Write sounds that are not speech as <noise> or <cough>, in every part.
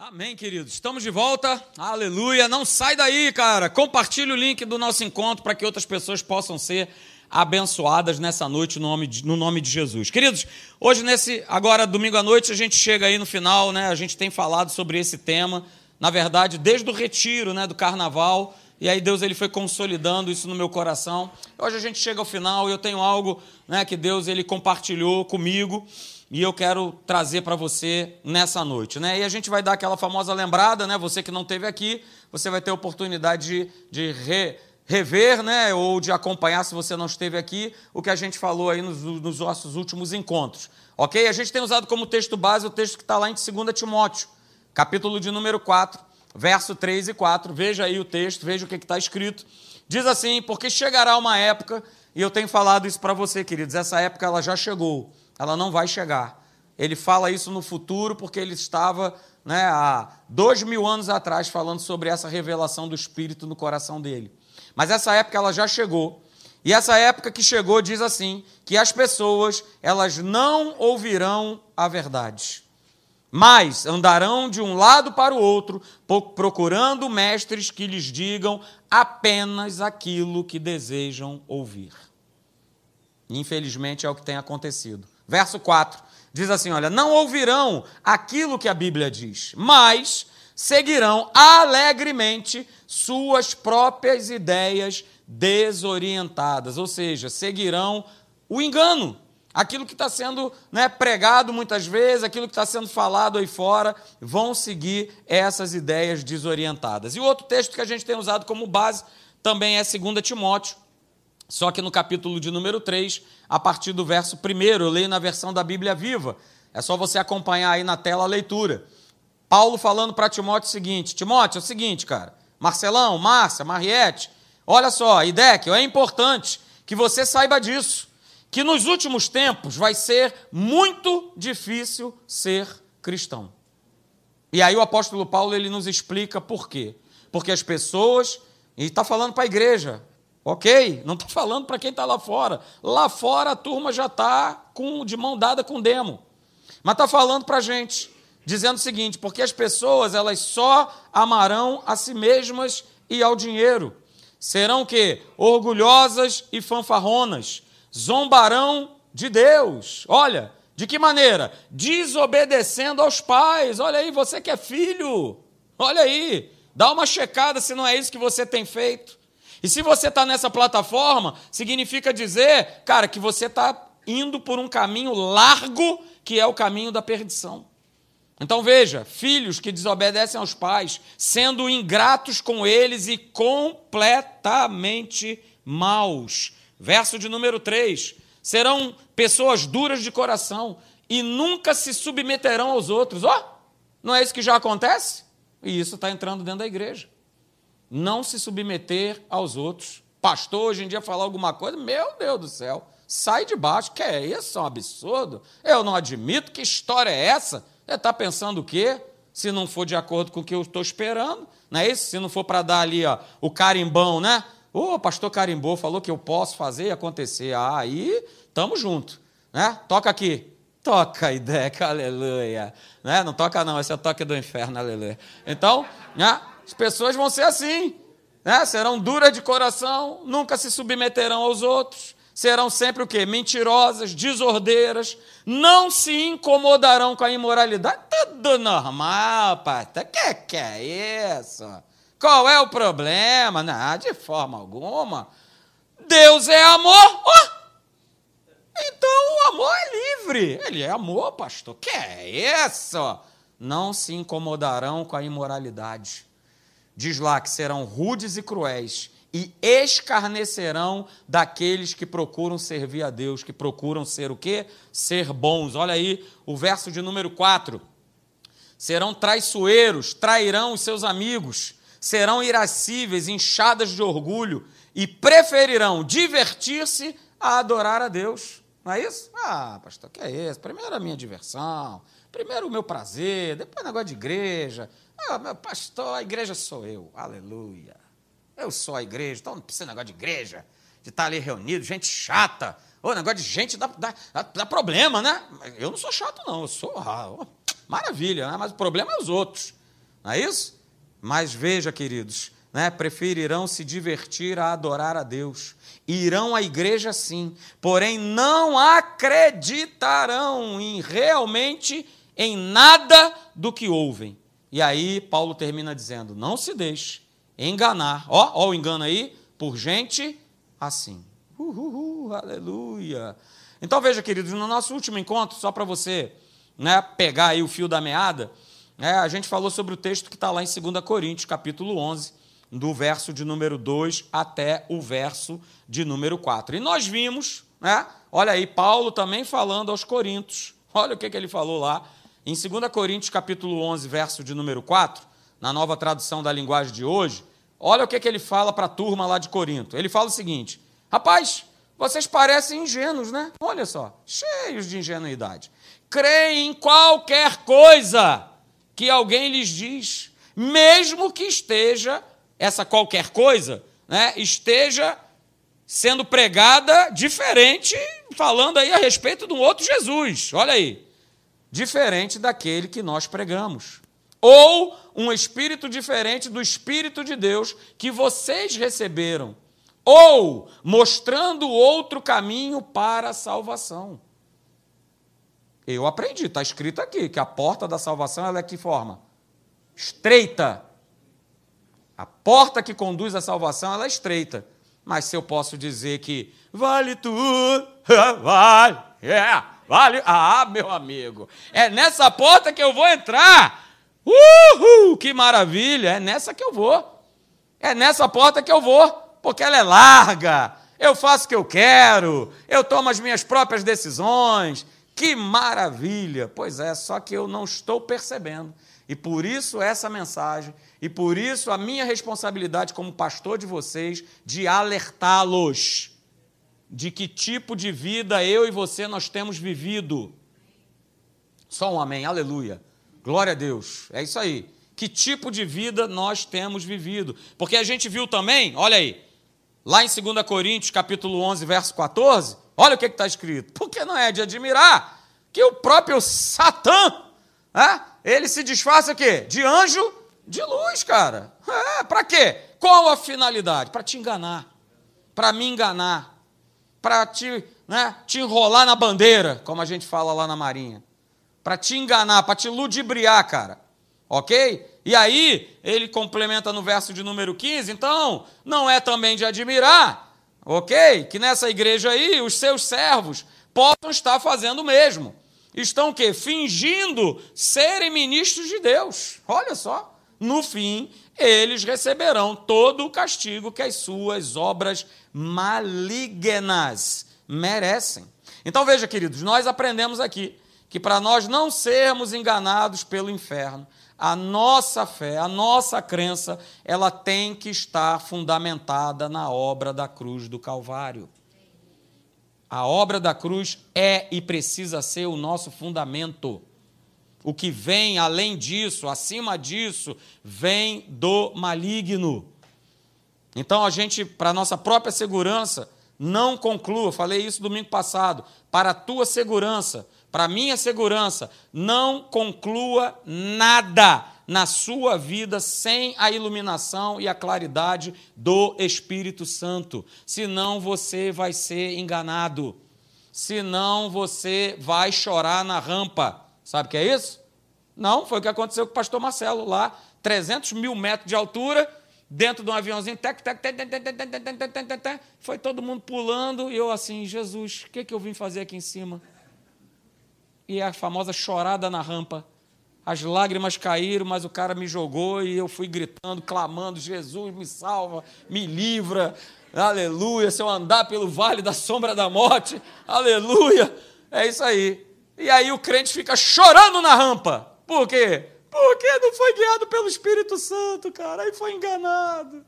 Amém, queridos. Estamos de volta. Aleluia. Não sai daí, cara. Compartilhe o link do nosso encontro para que outras pessoas possam ser abençoadas nessa noite no nome, de, no nome de Jesus. Queridos, hoje nesse agora domingo à noite a gente chega aí no final, né? A gente tem falado sobre esse tema, na verdade, desde o retiro, né, do carnaval, e aí Deus ele foi consolidando isso no meu coração. Hoje a gente chega ao final e eu tenho algo, né, que Deus ele compartilhou comigo e eu quero trazer para você nessa noite. Né? E a gente vai dar aquela famosa lembrada, né? você que não esteve aqui, você vai ter a oportunidade de, de re, rever né? ou de acompanhar, se você não esteve aqui, o que a gente falou aí nos, nos nossos últimos encontros. Ok? A gente tem usado como texto base o texto que está lá em 2 Timóteo, capítulo de número 4, verso 3 e 4. Veja aí o texto, veja o que está escrito. Diz assim: Porque chegará uma época, e eu tenho falado isso para você, queridos, essa época ela já chegou ela não vai chegar. Ele fala isso no futuro porque ele estava né, há dois mil anos atrás falando sobre essa revelação do Espírito no coração dele. Mas essa época ela já chegou. E essa época que chegou diz assim, que as pessoas, elas não ouvirão a verdade, mas andarão de um lado para o outro, procurando mestres que lhes digam apenas aquilo que desejam ouvir. Infelizmente é o que tem acontecido. Verso 4 diz assim: Olha, não ouvirão aquilo que a Bíblia diz, mas seguirão alegremente suas próprias ideias desorientadas, ou seja, seguirão o engano, aquilo que está sendo né, pregado muitas vezes, aquilo que está sendo falado aí fora, vão seguir essas ideias desorientadas. E o outro texto que a gente tem usado como base também é 2 Timóteo, só que no capítulo de número 3, a partir do verso 1, eu leio na versão da Bíblia Viva. É só você acompanhar aí na tela a leitura. Paulo falando para Timóteo o seguinte: Timóteo, é o seguinte, cara. Marcelão, Márcia, Mariette, olha só, Idéquio, é importante que você saiba disso. Que nos últimos tempos vai ser muito difícil ser cristão. E aí o apóstolo Paulo ele nos explica por quê. Porque as pessoas, e está falando para a igreja, Ok? Não estou falando para quem está lá fora. Lá fora a turma já está de mão dada com demo. Mas está falando para a gente, dizendo o seguinte: porque as pessoas elas só amarão a si mesmas e ao dinheiro. Serão que orgulhosas e fanfarronas, zombarão de Deus. Olha, de que maneira? Desobedecendo aos pais. Olha aí, você que é filho. Olha aí, dá uma checada se não é isso que você tem feito. E se você está nessa plataforma, significa dizer, cara, que você está indo por um caminho largo, que é o caminho da perdição. Então veja, filhos que desobedecem aos pais, sendo ingratos com eles e completamente maus. Verso de número 3: serão pessoas duras de coração e nunca se submeterão aos outros. Ó, oh, não é isso que já acontece? E isso está entrando dentro da igreja não se submeter aos outros. Pastor, hoje em dia, falar alguma coisa, meu Deus do céu, sai de baixo. Que é isso? É um absurdo. Eu não admito. Que história é essa? Você está pensando o quê? Se não for de acordo com o que eu estou esperando, não é isso? Se não for para dar ali ó, o carimbão, né? O oh, pastor carimbou, falou que eu posso fazer e acontecer. Ah, aí, tamo junto. Né? Toca aqui. Toca, Ideca, <laughs> aleluia. Né? Não toca não, esse é o toque do inferno, aleluia. Então, né? As pessoas vão ser assim, né? serão duras de coração, nunca se submeterão aos outros, serão sempre o quê? Mentirosas, desordeiras, não se incomodarão com a imoralidade. Tudo normal, pastor. Que que é isso? Qual é o problema? Não, de forma alguma. Deus é amor. Oh! Então o amor é livre. Ele é amor, pastor. Que é isso? Não se incomodarão com a imoralidade diz lá que serão rudes e cruéis e escarnecerão daqueles que procuram servir a Deus, que procuram ser o quê? Ser bons. Olha aí o verso de número 4. Serão traiçoeiros, trairão os seus amigos, serão irascíveis, inchadas de orgulho e preferirão divertir-se a adorar a Deus. Não é isso? Ah, pastor, que é isso? Primeiro a minha diversão, primeiro o meu prazer, depois o negócio de igreja, ah, meu pastor, a igreja sou eu. Aleluia. Eu sou a igreja, então não precisa de negócio de igreja, de estar ali reunido, gente chata. O negócio de gente dá, dá, dá, problema, né? Eu não sou chato, não. Eu sou ah, maravilha, né? mas o problema é os outros. Não é isso? Mas veja, queridos, né, preferirão se divertir a adorar a Deus. Irão à igreja sim, porém não acreditarão em realmente em nada do que ouvem. E aí Paulo termina dizendo: não se deixe enganar. Ó, ó o engano aí, por gente assim. Uhul, aleluia. Então veja, queridos, no nosso último encontro, só para você né, pegar aí o fio da meada, né, a gente falou sobre o texto que está lá em 2 Coríntios, capítulo 11, do verso de número 2 até o verso de número 4. E nós vimos, né, olha aí, Paulo também falando aos Coríntios, olha o que, que ele falou lá, em 2 Coríntios, capítulo 11, verso de número 4, na nova tradução da linguagem de hoje, olha o que, que ele fala para a turma lá de Corinto. Ele fala o seguinte: rapaz, vocês parecem ingênuos, né? Olha só, cheios de ingenuidade. Creem em qualquer coisa que alguém lhes diz, mesmo que esteja, essa qualquer coisa, né, esteja sendo pregada diferente, falando aí a respeito de um outro Jesus. Olha aí. Diferente daquele que nós pregamos ou um espírito diferente do Espírito de Deus que vocês receberam, ou mostrando outro caminho para a salvação. Eu aprendi, está escrito aqui, que a porta da salvação ela é que forma? Estreita. A porta que conduz à salvação ela é estreita. Mas se eu posso dizer que vale tudo, <laughs> vale, é, vale, ah, meu amigo, é nessa porta que eu vou entrar. Uhul, que maravilha! É nessa que eu vou. É nessa porta que eu vou, porque ela é larga. Eu faço o que eu quero, eu tomo as minhas próprias decisões. Que maravilha! Pois é, só que eu não estou percebendo. E por isso essa mensagem, e por isso a minha responsabilidade como pastor de vocês de alertá-los de que tipo de vida eu e você nós temos vivido. Só um amém, aleluia. Glória a Deus. É isso aí. Que tipo de vida nós temos vivido? Porque a gente viu também, olha aí, lá em 2 Coríntios, capítulo 11, verso 14, olha o que está escrito. Porque não é de admirar que o próprio Satã, é, ele se disfarça o quê? De anjo de luz, cara. É, para quê? Qual a finalidade? Para te enganar, para me enganar, para te, né, te enrolar na bandeira, como a gente fala lá na Marinha para te enganar, para te ludibriar, cara. Ok? E aí, ele complementa no verso de número 15, então, não é também de admirar, ok? Que nessa igreja aí, os seus servos possam estar fazendo o mesmo. Estão o quê? Fingindo serem ministros de Deus. Olha só. No fim, eles receberão todo o castigo que as suas obras malignas merecem. Então veja, queridos, nós aprendemos aqui que para nós não sermos enganados pelo inferno, a nossa fé, a nossa crença, ela tem que estar fundamentada na obra da cruz do Calvário. A obra da cruz é e precisa ser o nosso fundamento. O que vem além disso, acima disso, vem do maligno. Então a gente, para nossa própria segurança, não conclua, falei isso domingo passado, para a tua segurança, para minha segurança, não conclua nada na sua vida sem a iluminação e a claridade do Espírito Santo. Senão você vai ser enganado. Senão você vai chorar na rampa. Sabe o que é isso? Não, foi o que aconteceu com o pastor Marcelo lá, 300 mil metros de altura, dentro de um aviãozinho, tec, tec, tec, tec, tec, tec, tec, tec, tec, tec, foi todo mundo pulando, e eu assim, Jesus, o que, que eu vim fazer aqui em cima? e a famosa chorada na rampa. As lágrimas caíram, mas o cara me jogou e eu fui gritando, clamando: Jesus, me salva, me livra, aleluia. Se eu andar pelo vale da sombra da morte, aleluia. É isso aí. E aí o crente fica chorando na rampa. Por quê? Porque não foi guiado pelo Espírito Santo, cara. Aí foi enganado.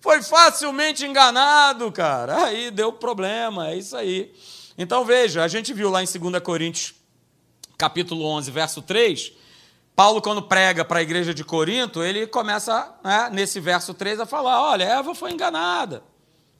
Foi facilmente enganado, cara. Aí deu problema, é isso aí. Então veja, a gente viu lá em 2 Coríntios, capítulo 11, verso 3, Paulo, quando prega para a igreja de Corinto, ele começa, né, nesse verso 3, a falar: olha, Eva foi enganada.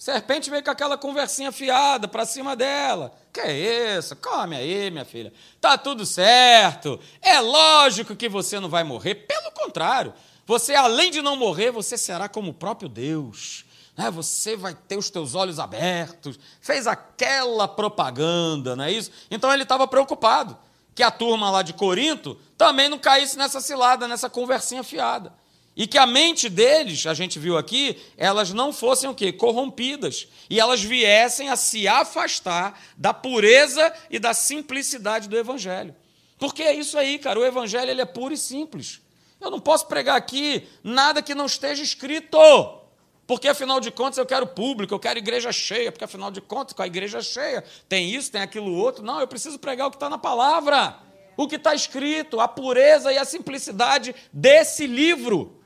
Serpente veio com aquela conversinha fiada para cima dela. Que é isso? Come aí, minha filha. Tá tudo certo. É lógico que você não vai morrer. Pelo contrário. Você, além de não morrer, você será como o próprio Deus. Né? Você vai ter os teus olhos abertos. Fez aquela propaganda, não é isso? Então ele estava preocupado que a turma lá de Corinto também não caísse nessa cilada, nessa conversinha fiada. E que a mente deles, a gente viu aqui, elas não fossem o quê? Corrompidas. E elas viessem a se afastar da pureza e da simplicidade do Evangelho. Porque é isso aí, cara. O Evangelho ele é puro e simples. Eu não posso pregar aqui nada que não esteja escrito. Porque, afinal de contas, eu quero público, eu quero igreja cheia, porque, afinal de contas, com a igreja cheia, tem isso, tem aquilo outro. Não, eu preciso pregar o que está na palavra, o que está escrito, a pureza e a simplicidade desse livro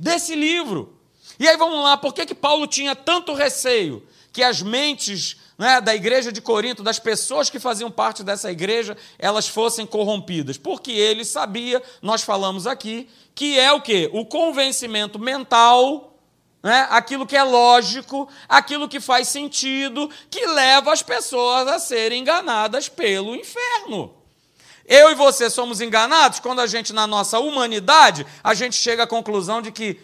desse livro. E aí vamos lá, por que, que Paulo tinha tanto receio que as mentes né, da igreja de Corinto, das pessoas que faziam parte dessa igreja, elas fossem corrompidas? Porque ele sabia, nós falamos aqui, que é o que? O convencimento mental, né, aquilo que é lógico, aquilo que faz sentido, que leva as pessoas a serem enganadas pelo inferno. Eu e você somos enganados quando a gente, na nossa humanidade, a gente chega à conclusão de que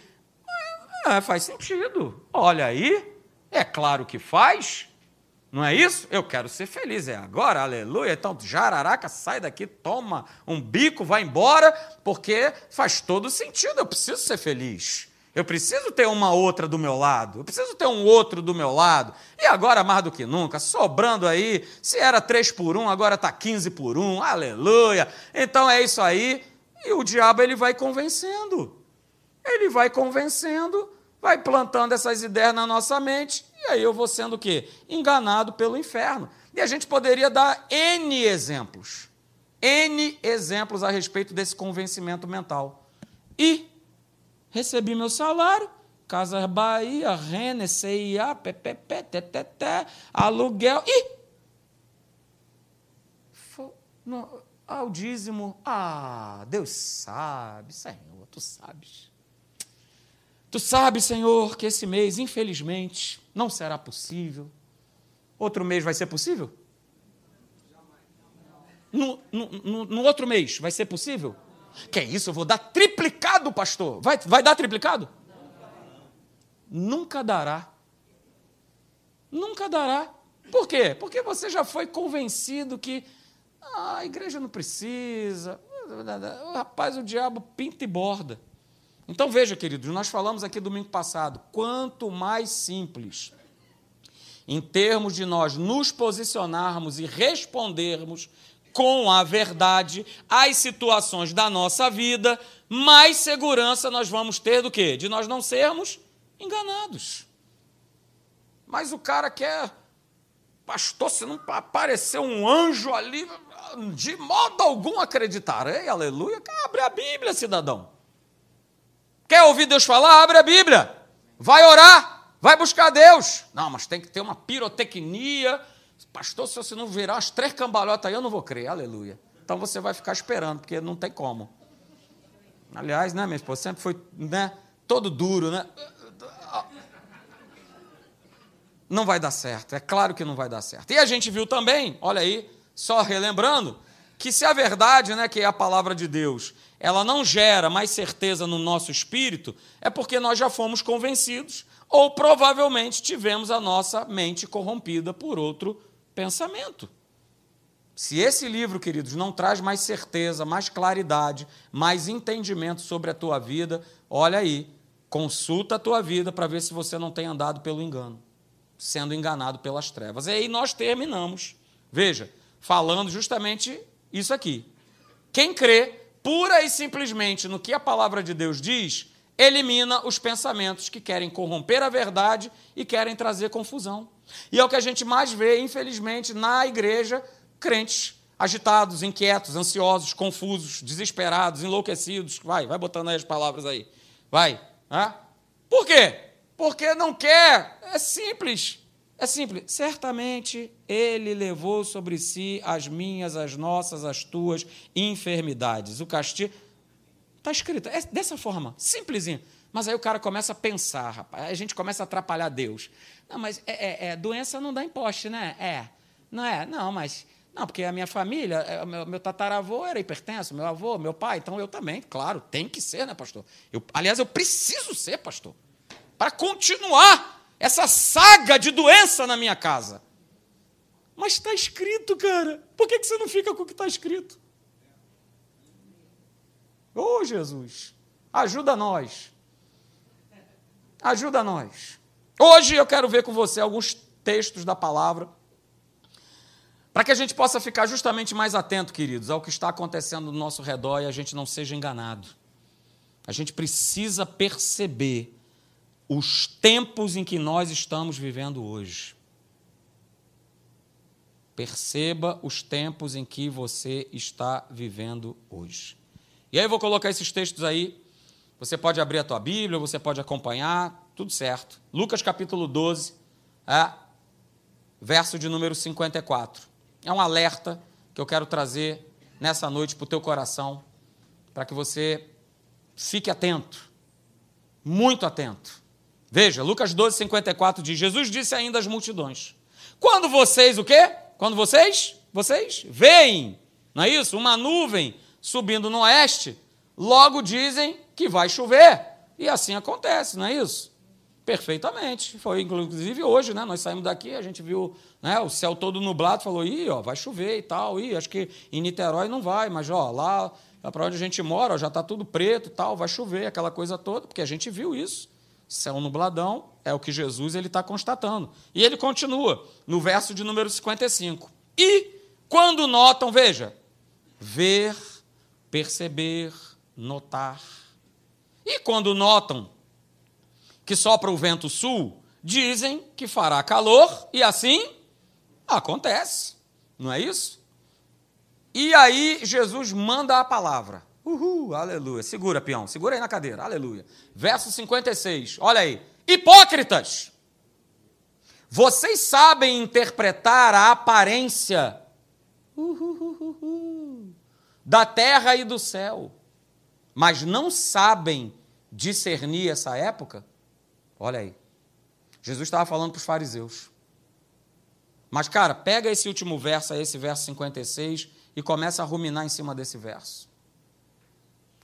é, faz sentido. Olha aí, é claro que faz. Não é isso? Eu quero ser feliz. É agora, aleluia. Então, jararaca, sai daqui, toma um bico, vai embora, porque faz todo sentido. Eu preciso ser feliz. Eu preciso ter uma outra do meu lado, eu preciso ter um outro do meu lado. E agora, mais do que nunca, sobrando aí, se era 3 por 1, agora está 15 por 1, aleluia. Então é isso aí, e o diabo ele vai convencendo. Ele vai convencendo, vai plantando essas ideias na nossa mente, e aí eu vou sendo o quê? Enganado pelo inferno. E a gente poderia dar N exemplos. N exemplos a respeito desse convencimento mental. E recebi meu salário, Casas Bahia, Renner, CIA, PPP, TTT, aluguel e. No, ah, o dízimo. Ah, Deus sabe, Senhor, tu sabes. Tu sabes, Senhor, que esse mês, infelizmente, não será possível. Outro mês vai ser possível? No, no, no, no outro mês vai ser possível? Que é isso? Eu vou dar triplicado, pastor. Vai, vai dar triplicado? Nunca dará. Nunca dará. Por quê? Porque você já foi convencido que ah, a igreja não precisa. Rapaz, o diabo pinta e borda. Então veja, queridos, nós falamos aqui domingo passado, quanto mais simples, em termos de nós nos posicionarmos e respondermos com a verdade as situações da nossa vida, mais segurança nós vamos ter do que? De nós não sermos enganados. Mas o cara quer, pastor, se não aparecer um anjo ali, de modo algum acreditarei, aleluia. Abre a Bíblia, cidadão. Quer ouvir Deus falar? Abre a Bíblia. Vai orar, vai buscar Deus. Não, mas tem que ter uma pirotecnia Pastor, se você não virar as três cambalhotas aí, eu não vou crer. Aleluia. Então você vai ficar esperando, porque não tem como. Aliás, né, minha esposa sempre foi né, todo duro, né? Não vai dar certo, é claro que não vai dar certo. E a gente viu também, olha aí, só relembrando, que se a verdade, né, que é a palavra de Deus, ela não gera mais certeza no nosso espírito, é porque nós já fomos convencidos, ou provavelmente tivemos a nossa mente corrompida por outro pensamento. Se esse livro, queridos, não traz mais certeza, mais claridade, mais entendimento sobre a tua vida, olha aí, consulta a tua vida para ver se você não tem andado pelo engano, sendo enganado pelas trevas. E aí nós terminamos, veja, falando justamente isso aqui. Quem crê pura e simplesmente no que a palavra de Deus diz, elimina os pensamentos que querem corromper a verdade e querem trazer confusão. E é o que a gente mais vê, infelizmente, na igreja, crentes agitados, inquietos, ansiosos, confusos, desesperados, enlouquecidos. Vai, vai botando aí as palavras aí. Vai. Né? Por quê? Porque não quer. É simples. É simples. Certamente ele levou sobre si as minhas, as nossas, as tuas enfermidades. O castigo. Está escrito. É dessa forma, simplesinho. Mas aí o cara começa a pensar, rapaz. A gente começa a atrapalhar Deus. Não, mas é, é, é, doença não dá imposto, né? É. Não é? Não, mas Não, porque a minha família, é, meu, meu tataravô era hipertenso, meu avô, meu pai, então eu também, claro, tem que ser, né, pastor? Eu, aliás, eu preciso ser, pastor, para continuar essa saga de doença na minha casa. Mas está escrito, cara. Por que, que você não fica com o que está escrito? Ô oh, Jesus, ajuda nós. Ajuda nós. Hoje eu quero ver com você alguns textos da palavra para que a gente possa ficar justamente mais atento, queridos, ao que está acontecendo no nosso redor e a gente não seja enganado. A gente precisa perceber os tempos em que nós estamos vivendo hoje. Perceba os tempos em que você está vivendo hoje. E aí eu vou colocar esses textos aí. Você pode abrir a tua Bíblia, você pode acompanhar, tudo certo. Lucas capítulo 12, é, verso de número 54. É um alerta que eu quero trazer nessa noite para o teu coração, para que você fique atento, muito atento. Veja, Lucas 12, 54 diz: Jesus disse ainda às multidões: Quando vocês o quê? Quando vocês, vocês veem, não é isso? Uma nuvem subindo no oeste, logo dizem que vai chover. E assim acontece, não é isso? Perfeitamente. Foi inclusive hoje, né? Nós saímos daqui, a gente viu né, o céu todo nublado, falou: ih, ó, vai chover e tal. Ih, acho que em Niterói não vai, mas ó, lá para onde a gente mora, ó, já está tudo preto e tal, vai chover, aquela coisa toda, porque a gente viu isso. Céu nubladão é o que Jesus ele está constatando. E ele continua no verso de número 55. E quando notam, veja, ver, perceber, notar. E quando notam que sopra o vento sul, dizem que fará calor e assim acontece. Não é isso? E aí Jesus manda a palavra. Uhul, aleluia. Segura, peão, segura aí na cadeira, aleluia. Verso 56, olha aí. Hipócritas, vocês sabem interpretar a aparência da terra e do céu, mas não sabem discernir essa época? Olha aí. Jesus estava falando para os fariseus. Mas, cara, pega esse último verso, esse verso 56, e começa a ruminar em cima desse verso.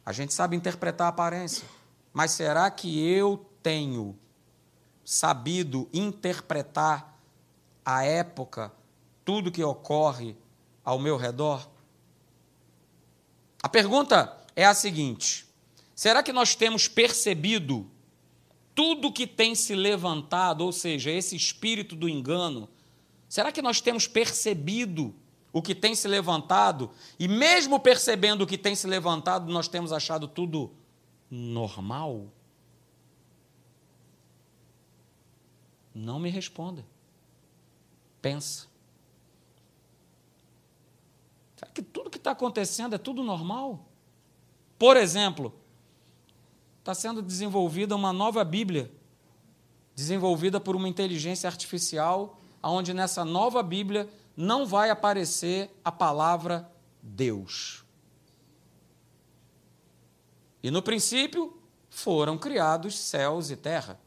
A gente sabe interpretar a aparência, mas será que eu tenho sabido interpretar a época, tudo que ocorre ao meu redor? A pergunta é a seguinte: será que nós temos percebido tudo que tem se levantado, ou seja, esse espírito do engano? Será que nós temos percebido o que tem se levantado, e mesmo percebendo o que tem se levantado, nós temos achado tudo normal? Não me responda. Pensa. Será que tudo que está acontecendo é tudo normal? Por exemplo, está sendo desenvolvida uma nova Bíblia, desenvolvida por uma inteligência artificial, onde nessa nova Bíblia não vai aparecer a palavra Deus. E no princípio foram criados céus e terra.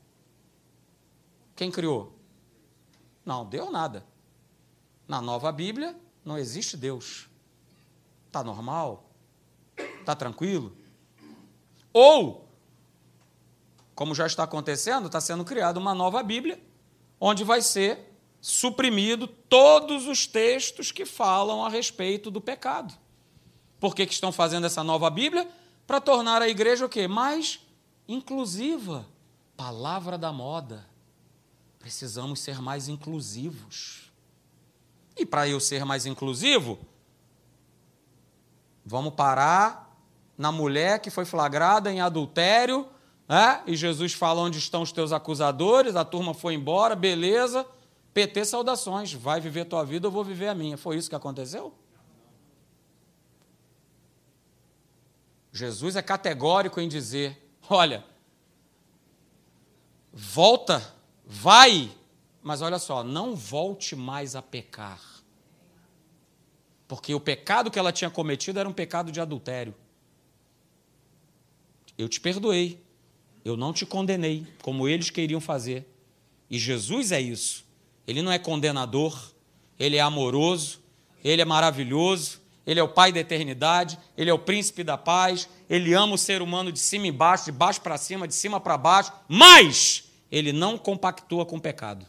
Quem criou? Não, deu nada. Na nova Bíblia não existe Deus. Está normal? Está tranquilo? Ou, como já está acontecendo, está sendo criada uma nova Bíblia, onde vai ser suprimido todos os textos que falam a respeito do pecado. Por que, que estão fazendo essa nova Bíblia? Para tornar a igreja o quê? Mais inclusiva. Palavra da moda. Precisamos ser mais inclusivos. E para eu ser mais inclusivo, vamos parar na mulher que foi flagrada em adultério, né? e Jesus fala onde estão os teus acusadores, a turma foi embora, beleza. PT, saudações. Vai viver tua vida, eu vou viver a minha. Foi isso que aconteceu? Jesus é categórico em dizer: olha, volta, vai, mas olha só, não volte mais a pecar. Porque o pecado que ela tinha cometido era um pecado de adultério. Eu te perdoei, eu não te condenei, como eles queriam fazer. E Jesus é isso. Ele não é condenador, ele é amoroso, Ele é maravilhoso, Ele é o Pai da eternidade, Ele é o príncipe da paz, Ele ama o ser humano de cima e baixo, de baixo para cima, de cima para baixo, mas Ele não compactua com o pecado.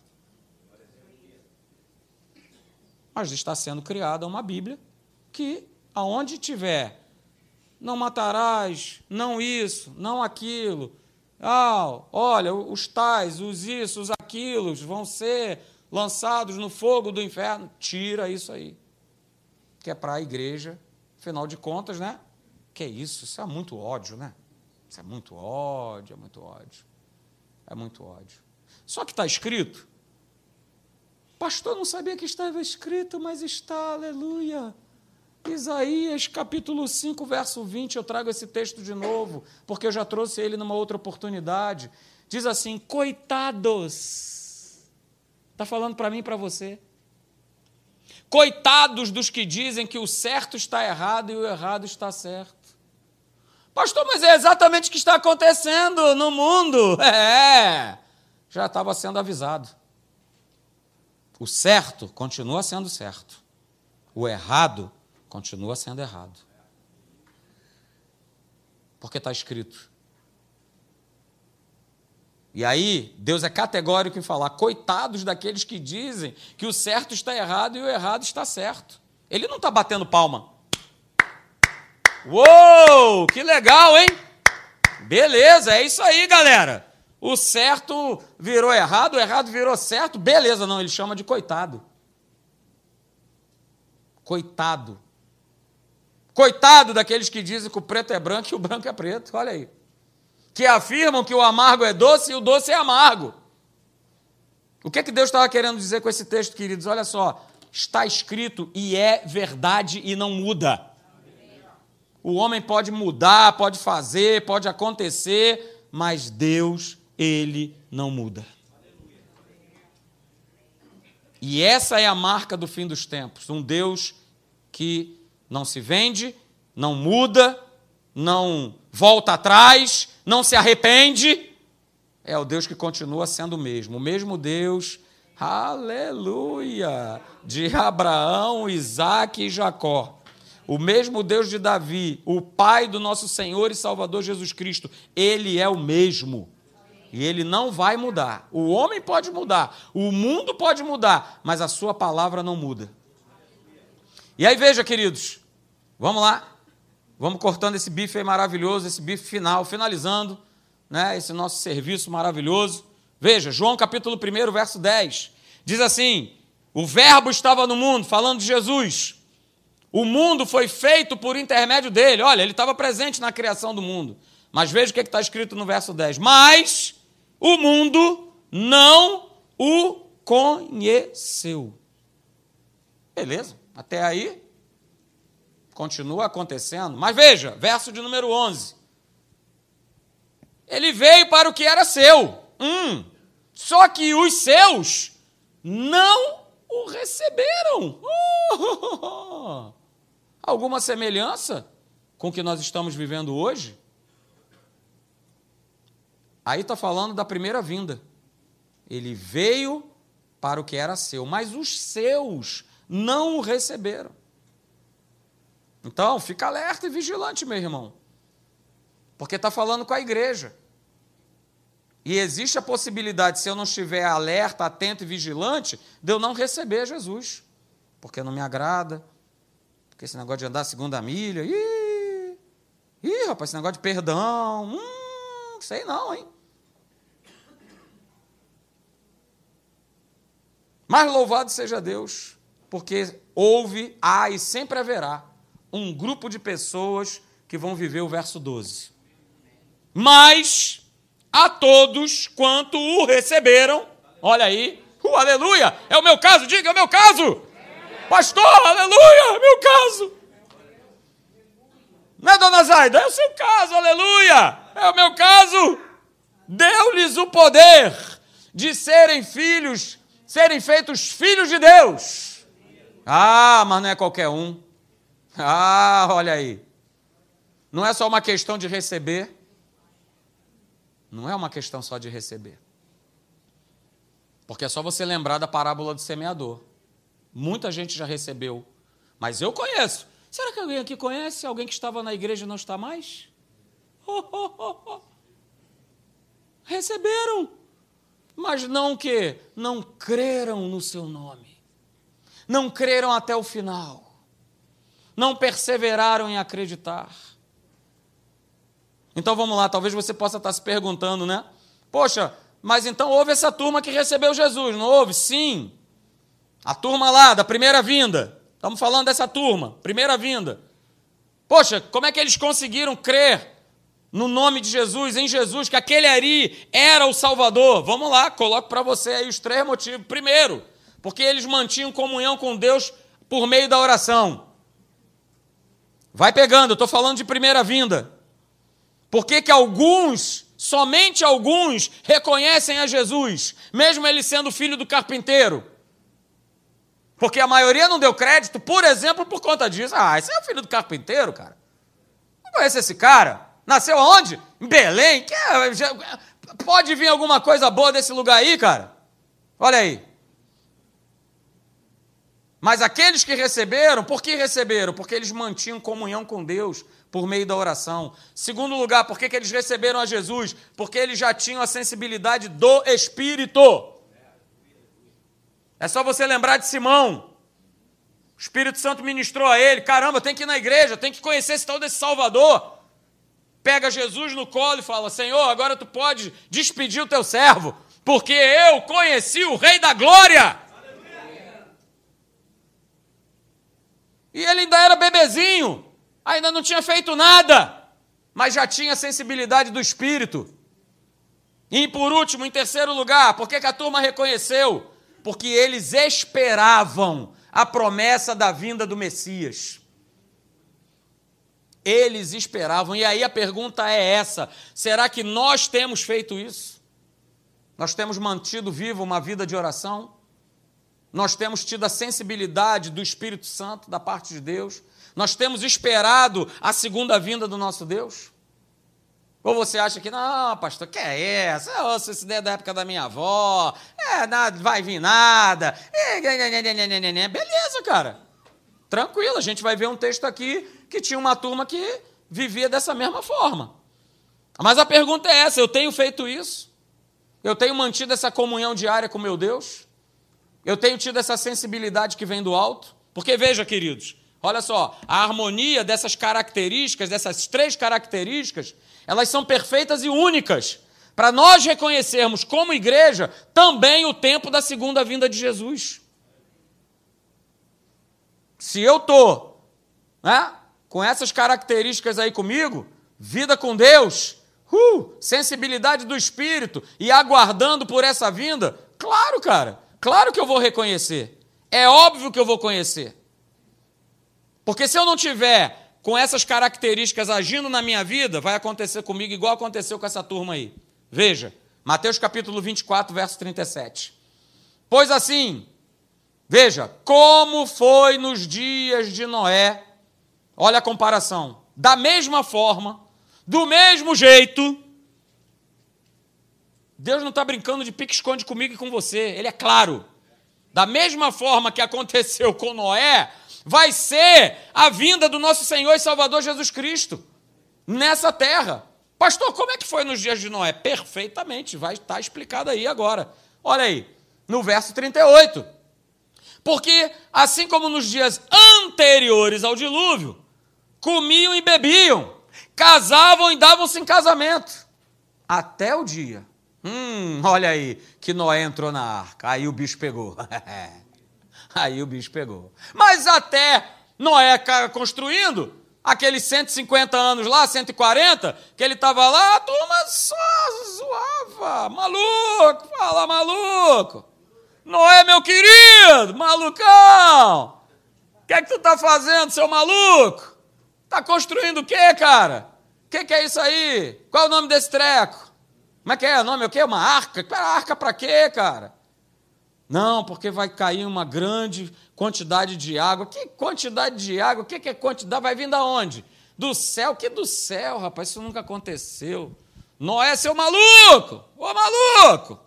Mas está sendo criada uma Bíblia que, aonde tiver, não matarás, não isso, não aquilo, ah, olha, os tais, os isso, os aquilos vão ser lançados no fogo do inferno. Tira isso aí. Que é para a igreja, afinal de contas, né? Que é isso? Isso é muito ódio, né? Isso é muito ódio, é muito ódio. É muito ódio. Só que está escrito. Pastor não sabia que estava escrito, mas está, aleluia. Isaías capítulo 5, verso 20, eu trago esse texto de novo, porque eu já trouxe ele numa outra oportunidade. Diz assim: Coitados. Está falando para mim e para você. Coitados dos que dizem que o certo está errado e o errado está certo. Pastor, mas é exatamente o que está acontecendo no mundo. É, já estava sendo avisado. O certo continua sendo certo. O errado continua sendo errado. Porque está escrito. E aí, Deus é categórico em falar: coitados daqueles que dizem que o certo está errado e o errado está certo. Ele não está batendo palma. Uou, que legal, hein? Beleza, é isso aí, galera. O certo virou errado, o errado virou certo. Beleza, não, ele chama de coitado. Coitado. Coitado daqueles que dizem que o preto é branco e o branco é preto, olha aí. Que afirmam que o amargo é doce e o doce é amargo. O que, é que Deus estava querendo dizer com esse texto, queridos? Olha só, está escrito e é verdade e não muda. O homem pode mudar, pode fazer, pode acontecer, mas Deus, ele não muda. E essa é a marca do fim dos tempos, um Deus que não se vende, não muda, não volta atrás, não se arrepende. É o Deus que continua sendo o mesmo. O mesmo Deus, aleluia, de Abraão, Isaac e Jacó. O mesmo Deus de Davi, o Pai do nosso Senhor e Salvador Jesus Cristo. Ele é o mesmo. E ele não vai mudar. O homem pode mudar, o mundo pode mudar, mas a sua palavra não muda. E aí veja, queridos, vamos lá. Vamos cortando esse bife aí maravilhoso, esse bife final, finalizando né, esse nosso serviço maravilhoso. Veja, João capítulo 1, verso 10. Diz assim: O Verbo estava no mundo, falando de Jesus. O mundo foi feito por intermédio dele. Olha, ele estava presente na criação do mundo. Mas veja o que é está escrito no verso 10. Mas o mundo não o conheceu. Beleza? Até aí, continua acontecendo. Mas veja, verso de número 11. Ele veio para o que era seu. Hum, só que os seus não o receberam. Oh, <laughs> alguma semelhança com o que nós estamos vivendo hoje? Aí está falando da primeira vinda. Ele veio para o que era seu, mas os seus não o receberam. Então, fica alerta e vigilante, meu irmão. Porque está falando com a igreja. E existe a possibilidade, se eu não estiver alerta, atento e vigilante, de eu não receber Jesus. Porque não me agrada. Porque esse negócio de andar segunda milha. Ih, ih, rapaz, esse negócio de perdão. Hum, sei não, hein? Mas louvado seja Deus porque houve, há e sempre haverá um grupo de pessoas que vão viver o verso 12. Mas a todos quanto o receberam, olha aí, uh, aleluia, é o meu caso, diga, é o meu caso. Pastor, aleluia, é meu caso. Não é, dona Zaida? É o seu caso, aleluia, é o meu caso. Deu-lhes o poder de serem filhos, serem feitos filhos de Deus ah, mas não é qualquer um. Ah, olha aí. Não é só uma questão de receber. Não é uma questão só de receber. Porque é só você lembrar da parábola do semeador. Muita gente já recebeu. Mas eu conheço. Será que alguém aqui conhece alguém que estava na igreja e não está mais? Oh, oh, oh. Receberam, mas não que não creram no seu nome. Não creram até o final. Não perseveraram em acreditar. Então vamos lá, talvez você possa estar se perguntando, né? Poxa, mas então houve essa turma que recebeu Jesus, não houve? Sim. A turma lá da primeira vinda. Estamos falando dessa turma, primeira vinda. Poxa, como é que eles conseguiram crer no nome de Jesus, em Jesus, que aquele ali era o Salvador? Vamos lá, coloco para você aí os três motivos. Primeiro, porque eles mantinham comunhão com Deus por meio da oração. Vai pegando, eu estou falando de primeira vinda. Por que, que alguns, somente alguns, reconhecem a Jesus, mesmo ele sendo filho do carpinteiro? Porque a maioria não deu crédito, por exemplo, por conta disso. Ah, esse é o filho do carpinteiro, cara. Não conhece esse cara? Nasceu aonde? Em Belém? Que é, já, pode vir alguma coisa boa desse lugar aí, cara? Olha aí. Mas aqueles que receberam, por que receberam? Porque eles mantinham comunhão com Deus por meio da oração. Segundo lugar, por que, que eles receberam a Jesus? Porque eles já tinham a sensibilidade do Espírito. É só você lembrar de Simão. O Espírito Santo ministrou a ele: caramba, tem que ir na igreja, tem que conhecer esse tal desse Salvador. Pega Jesus no colo e fala: Senhor, agora tu pode despedir o teu servo, porque eu conheci o Rei da Glória. E ele ainda era bebezinho ainda não tinha feito nada, mas já tinha a sensibilidade do espírito. E por último, em terceiro lugar, por que, a turma reconheceu? Porque eles esperavam a promessa da vinda do Messias. Eles esperavam. E aí a pergunta é essa: será que nós temos feito isso? Nós temos mantido viva uma vida de oração? Nós temos tido a sensibilidade do Espírito Santo da parte de Deus? Nós temos esperado a segunda vinda do nosso Deus? Ou você acha que, não, pastor, que é essa? Eu ouço essa ideia da época da minha avó, é, nada, vai vir nada. Beleza, cara. Tranquilo, a gente vai ver um texto aqui que tinha uma turma que vivia dessa mesma forma. Mas a pergunta é essa: eu tenho feito isso? Eu tenho mantido essa comunhão diária com meu Deus? Eu tenho tido essa sensibilidade que vem do alto? Porque veja, queridos, Olha só, a harmonia dessas características, dessas três características, elas são perfeitas e únicas para nós reconhecermos como igreja também o tempo da segunda vinda de Jesus. Se eu estou né, com essas características aí comigo, vida com Deus, uh, sensibilidade do Espírito e aguardando por essa vinda, claro, cara, claro que eu vou reconhecer. É óbvio que eu vou conhecer. Porque se eu não tiver com essas características agindo na minha vida, vai acontecer comigo igual aconteceu com essa turma aí. Veja, Mateus capítulo 24, verso 37. Pois assim, veja, como foi nos dias de Noé, olha a comparação, da mesma forma, do mesmo jeito, Deus não está brincando de pique-esconde comigo e com você, Ele é claro. Da mesma forma que aconteceu com Noé, vai ser a vinda do nosso Senhor e Salvador Jesus Cristo nessa terra. Pastor, como é que foi nos dias de Noé? Perfeitamente, vai estar explicado aí agora. Olha aí, no verso 38. Porque, assim como nos dias anteriores ao dilúvio, comiam e bebiam, casavam e davam-se em casamento, até o dia. Hum, olha aí, que Noé entrou na arca, aí o bicho pegou. <laughs> Aí o bicho pegou. Mas até Noé construindo, aqueles 150 anos lá, 140, que ele estava lá, a turma só zoava. Maluco, fala maluco. Noé, meu querido, malucão. O que é que tu tá fazendo, seu maluco? Tá construindo o quê, cara? O que, que, é isso aí? Qual é o nome desse treco? Como é que é? O nome é o quê? Uma arca? Arca para quê, cara? Não, porque vai cair uma grande quantidade de água. Que quantidade de água? O que é quantidade? Vai vir da onde? Do céu? Que do céu, rapaz? Isso nunca aconteceu. Noé, seu maluco! Ô maluco!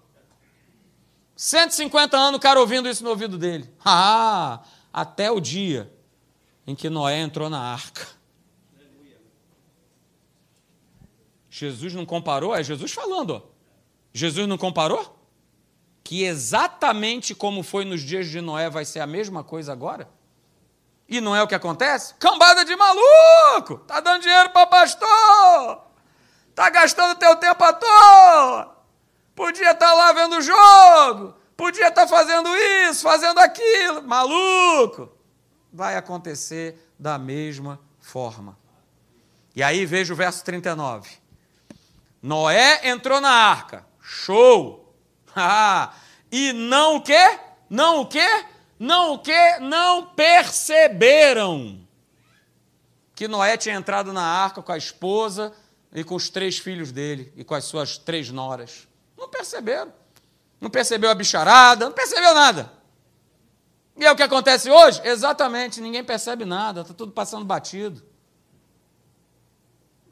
150 anos o cara ouvindo isso no ouvido dele. Ah, até o dia em que Noé entrou na arca. Jesus não comparou, é Jesus falando. Ó. Jesus não comparou? Que exatamente como foi nos dias de Noé vai ser a mesma coisa agora? E não é o que acontece? Cambada de maluco! Tá dando dinheiro para pastor! Tá gastando teu tempo à toa! Podia estar tá lá vendo o jogo! Podia estar tá fazendo isso, fazendo aquilo! Maluco! Vai acontecer da mesma forma. E aí veja o verso 39. Noé entrou na arca. Show! <laughs> Ah, e não o quê? Não o quê? Não o quê? Não perceberam que Noé tinha entrado na arca com a esposa e com os três filhos dele e com as suas três noras. Não perceberam. Não percebeu a bicharada, não percebeu nada. E é o que acontece hoje? Exatamente, ninguém percebe nada, está tudo passando batido.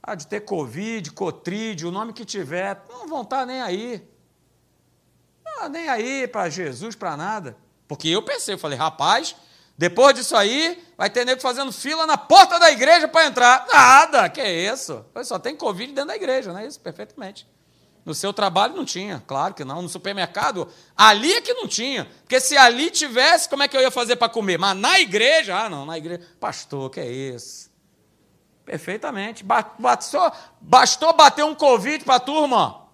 Ah, de ter Covid, Cotrid, o nome que tiver, não vão estar nem aí. Ah, nem aí para Jesus, para nada. Porque eu pensei, eu falei, rapaz, depois disso aí, vai ter nego fazendo fila na porta da igreja para entrar. Nada, que é isso? Só tem Covid dentro da igreja, não é isso? Perfeitamente. No seu trabalho não tinha, claro que não. No supermercado, ali é que não tinha. Porque se ali tivesse, como é que eu ia fazer para comer? Mas na igreja, ah, não, na igreja. Pastor, que é isso? Perfeitamente. Bastou, bastou bater um convite para a turma,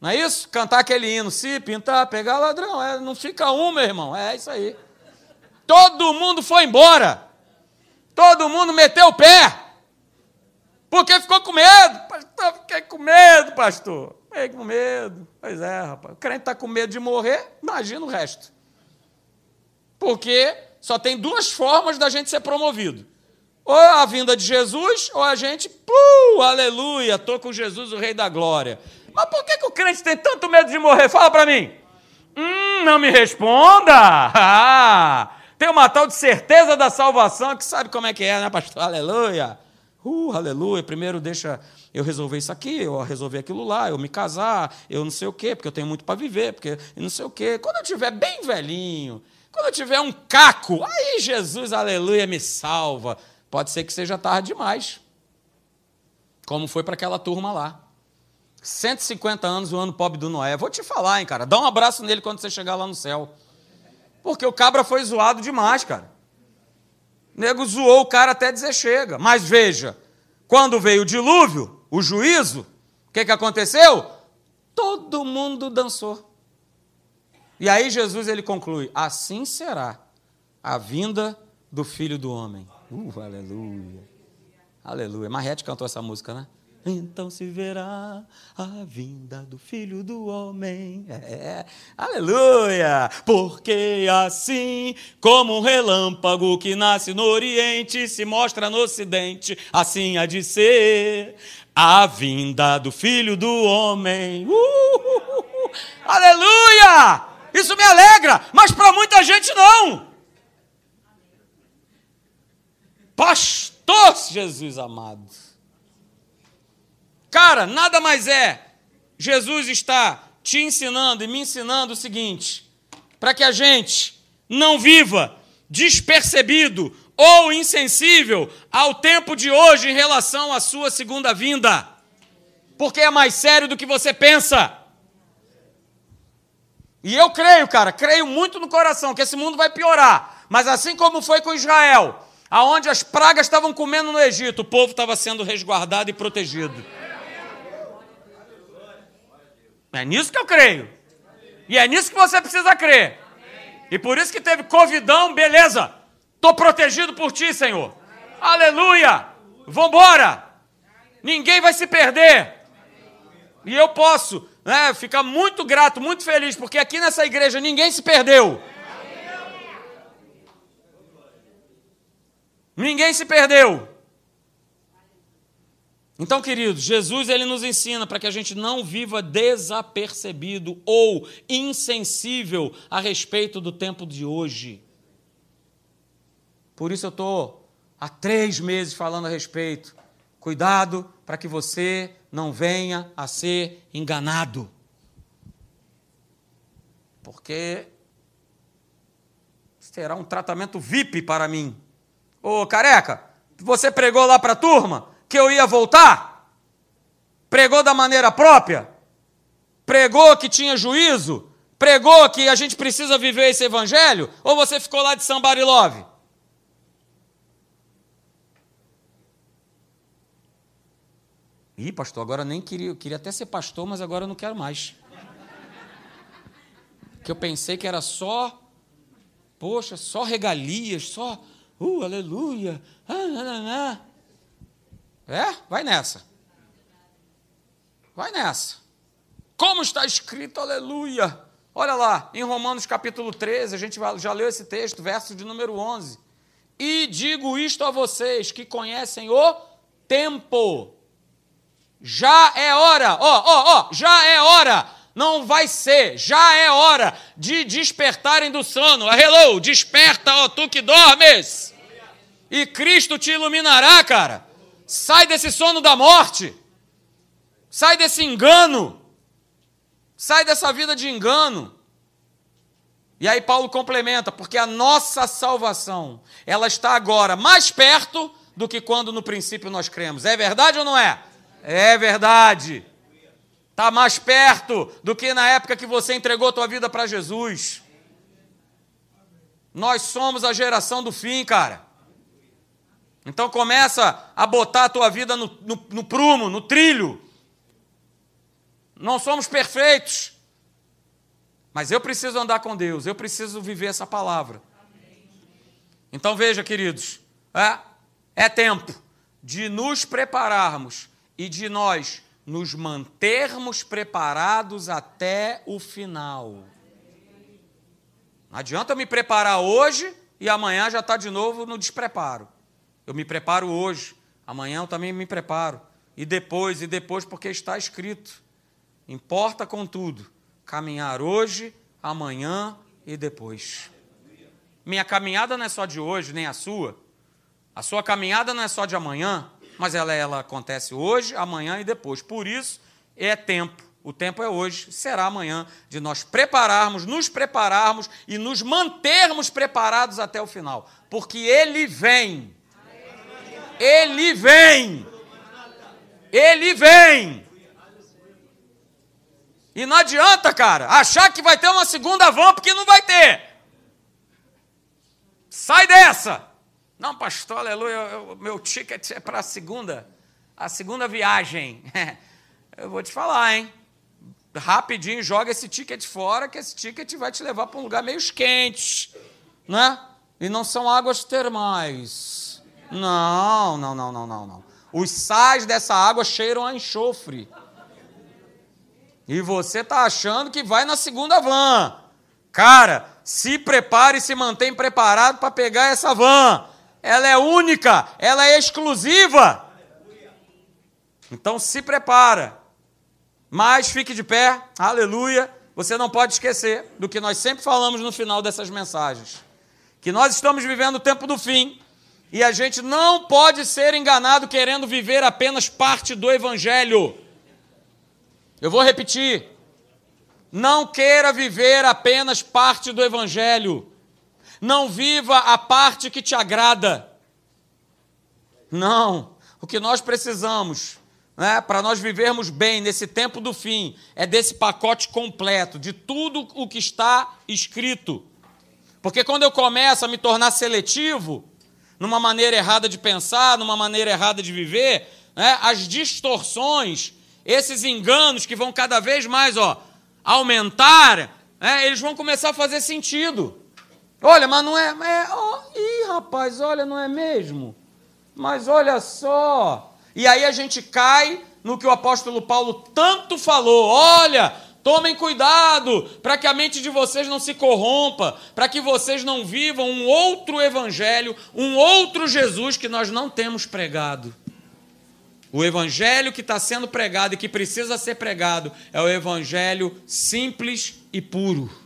não é isso? Cantar aquele hino, se pintar, pegar ladrão. É, não fica um, meu irmão. É isso aí. Todo mundo foi embora. Todo mundo meteu o pé. Porque ficou com medo. Pastor, fiquei com medo, pastor. Fiquei com medo. Pois é, rapaz. O crente está com medo de morrer, imagina o resto. Porque só tem duas formas da gente ser promovido. Ou a vinda de Jesus, ou a gente, puh, aleluia, estou com Jesus, o Rei da Glória. Mas por que, que o crente tem tanto medo de morrer? Fala para mim. Hum, não me responda. <laughs> Tem uma tal de certeza da salvação que sabe como é que é, né, pastor? Aleluia. Uh, aleluia. Primeiro deixa eu resolver isso aqui, eu resolver aquilo lá, eu me casar, eu não sei o quê, porque eu tenho muito para viver, porque não sei o quê. Quando eu estiver bem velhinho, quando eu tiver um caco, aí Jesus, aleluia, me salva. Pode ser que seja tarde demais. Como foi para aquela turma lá. 150 anos o ano pobre do Noé. Vou te falar, hein, cara. Dá um abraço nele quando você chegar lá no céu. Porque o cabra foi zoado demais, cara. O nego zoou o cara até dizer chega. Mas veja, quando veio o dilúvio, o juízo, o que, que aconteceu? Todo mundo dançou. E aí Jesus ele conclui: assim será a vinda do Filho do Homem. Uh, aleluia. Aleluia. Marrete cantou essa música, né? então se verá a vinda do Filho do Homem. É, aleluia! Porque assim como um relâmpago que nasce no Oriente se mostra no Ocidente, assim há de ser a vinda do Filho do Homem. Uh, uh, uh, aleluia! Isso me alegra, mas para muita gente não. Pastor Jesus amado. Cara, nada mais é. Jesus está te ensinando e me ensinando o seguinte: para que a gente não viva despercebido ou insensível ao tempo de hoje em relação à sua segunda vinda, porque é mais sério do que você pensa. E eu creio, cara, creio muito no coração que esse mundo vai piorar, mas assim como foi com Israel, aonde as pragas estavam comendo no Egito, o povo estava sendo resguardado e protegido. É nisso que eu creio. E é nisso que você precisa crer. E por isso que teve covidão, beleza. Estou protegido por ti, Senhor. Aleluia. Vambora. Ninguém vai se perder. E eu posso né, ficar muito grato, muito feliz, porque aqui nessa igreja ninguém se perdeu. Ninguém se perdeu. Então, queridos, Jesus ele nos ensina para que a gente não viva desapercebido ou insensível a respeito do tempo de hoje. Por isso eu estou há três meses falando a respeito. Cuidado para que você não venha a ser enganado. Porque será um tratamento VIP para mim. Ô careca, você pregou lá para a turma que eu ia voltar? Pregou da maneira própria? Pregou que tinha juízo? Pregou que a gente precisa viver esse evangelho? Ou você ficou lá de Sambarilove? Ih, pastor, agora nem queria, eu queria até ser pastor, mas agora eu não quero mais. Que eu pensei que era só, poxa, só regalias, só, uh, aleluia, ah, ah, ah, É? Vai nessa. Vai nessa. Como está escrito, aleluia. Olha lá, em Romanos capítulo 13, a gente já leu esse texto, verso de número 11. E digo isto a vocês que conhecem o tempo. Já é hora, ó, ó, ó, já é hora, não vai ser, já é hora de despertarem do sono. Hello, desperta, ó, tu que dormes. E Cristo te iluminará, cara. Sai desse sono da morte. Sai desse engano. Sai dessa vida de engano. E aí Paulo complementa, porque a nossa salvação, ela está agora mais perto do que quando no princípio nós cremos. É verdade ou não é? É verdade. Está mais perto do que na época que você entregou tua vida para Jesus. Nós somos a geração do fim, cara. Então começa a botar a tua vida no, no, no prumo, no trilho. Não somos perfeitos. Mas eu preciso andar com Deus, eu preciso viver essa palavra. Então veja, queridos, é, é tempo de nos prepararmos e de nós nos mantermos preparados até o final. Não adianta me preparar hoje e amanhã já está de novo no despreparo. Eu me preparo hoje, amanhã eu também me preparo. E depois, e depois, porque está escrito. Importa, contudo, caminhar hoje, amanhã e depois. Minha caminhada não é só de hoje, nem a sua. A sua caminhada não é só de amanhã, mas ela, ela acontece hoje, amanhã e depois. Por isso, é tempo. O tempo é hoje, será amanhã, de nós prepararmos, nos prepararmos e nos mantermos preparados até o final. Porque Ele vem. Ele vem. Ele vem. E não adianta, cara, achar que vai ter uma segunda van, porque não vai ter. Sai dessa. Não, pastor, aleluia, meu ticket é para a segunda, a segunda viagem. <laughs> Eu vou te falar, hein? Rapidinho, joga esse ticket fora, que esse ticket vai te levar para um lugar meio quente, né? E não são águas termais. Não, não, não, não, não, não. Os sais dessa água cheiram a enxofre. E você está achando que vai na segunda van. Cara, se prepare e se mantém preparado para pegar essa van ela é única, ela é exclusiva. Então se prepara. Mas fique de pé, aleluia. Você não pode esquecer do que nós sempre falamos no final dessas mensagens: que nós estamos vivendo o tempo do fim e a gente não pode ser enganado querendo viver apenas parte do Evangelho. Eu vou repetir. Não queira viver apenas parte do Evangelho. Não viva a parte que te agrada. Não. O que nós precisamos né, para nós vivermos bem nesse tempo do fim é desse pacote completo, de tudo o que está escrito. Porque quando eu começo a me tornar seletivo, numa maneira errada de pensar, numa maneira errada de viver, né, as distorções, esses enganos que vão cada vez mais ó, aumentar, né, eles vão começar a fazer sentido. Olha, mas não é. é oh, ih, rapaz, olha, não é mesmo? Mas olha só. E aí a gente cai no que o apóstolo Paulo tanto falou: olha, tomem cuidado para que a mente de vocês não se corrompa, para que vocês não vivam um outro evangelho, um outro Jesus que nós não temos pregado. O evangelho que está sendo pregado e que precisa ser pregado é o evangelho simples e puro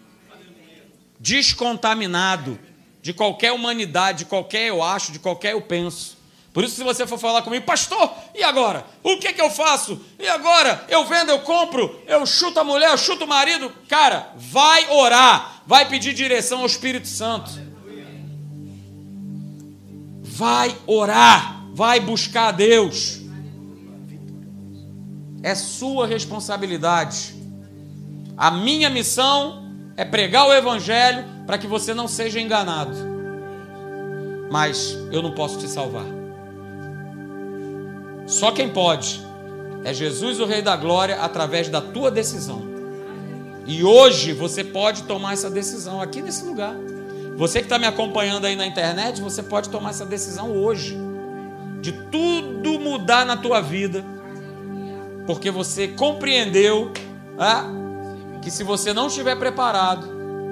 descontaminado de qualquer humanidade, de qualquer eu acho, de qualquer eu penso. Por isso, se você for falar comigo, pastor, e agora? O que, que eu faço? E agora? Eu vendo, eu compro, eu chuto a mulher, eu chuto o marido. Cara, vai orar, vai pedir direção ao Espírito Santo. Vai orar, vai buscar a Deus. É sua responsabilidade. A minha missão é pregar o Evangelho para que você não seja enganado. Mas eu não posso te salvar. Só quem pode é Jesus, o Rei da Glória, através da tua decisão. E hoje você pode tomar essa decisão aqui nesse lugar. Você que está me acompanhando aí na internet, você pode tomar essa decisão hoje. De tudo mudar na tua vida. Porque você compreendeu ah, que se você não estiver preparado,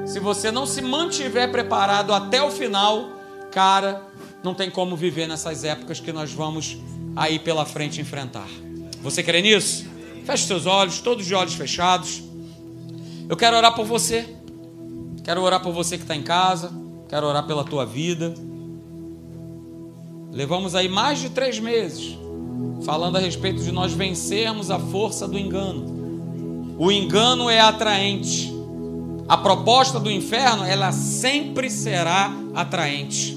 se você não se mantiver preparado até o final, cara, não tem como viver nessas épocas que nós vamos aí pela frente enfrentar. Você crê nisso? Feche seus olhos, todos de olhos fechados. Eu quero orar por você. Quero orar por você que está em casa. Quero orar pela tua vida. Levamos aí mais de três meses falando a respeito de nós vencermos a força do engano. O engano é atraente. A proposta do inferno, ela sempre será atraente.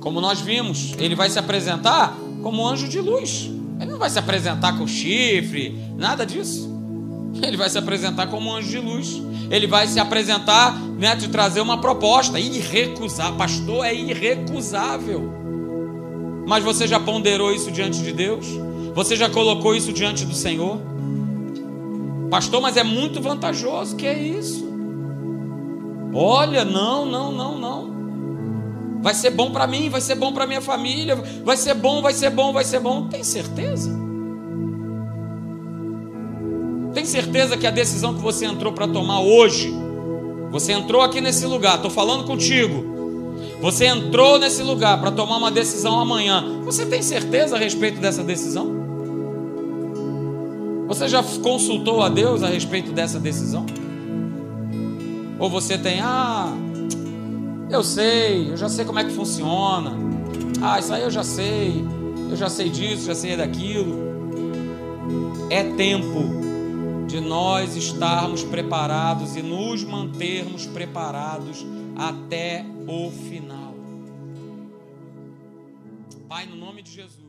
Como nós vimos, ele vai se apresentar como anjo de luz. Ele não vai se apresentar com chifre, nada disso. Ele vai se apresentar como anjo de luz. Ele vai se apresentar, né, te trazer uma proposta irrecusável. Pastor, é irrecusável. Mas você já ponderou isso diante de Deus? Você já colocou isso diante do Senhor? Pastor, mas é muito vantajoso. Que é isso? Olha, não, não, não, não. Vai ser bom para mim, vai ser bom para minha família, vai ser bom, vai ser bom, vai ser bom. Tem certeza? Tem certeza que a decisão que você entrou para tomar hoje, você entrou aqui nesse lugar, estou falando contigo. Você entrou nesse lugar para tomar uma decisão amanhã. Você tem certeza a respeito dessa decisão? Você já consultou a Deus a respeito dessa decisão? Ou você tem, ah, eu sei, eu já sei como é que funciona. Ah, isso aí eu já sei. Eu já sei disso, já sei daquilo. É tempo de nós estarmos preparados e nos mantermos preparados até o final. Pai, no nome de Jesus.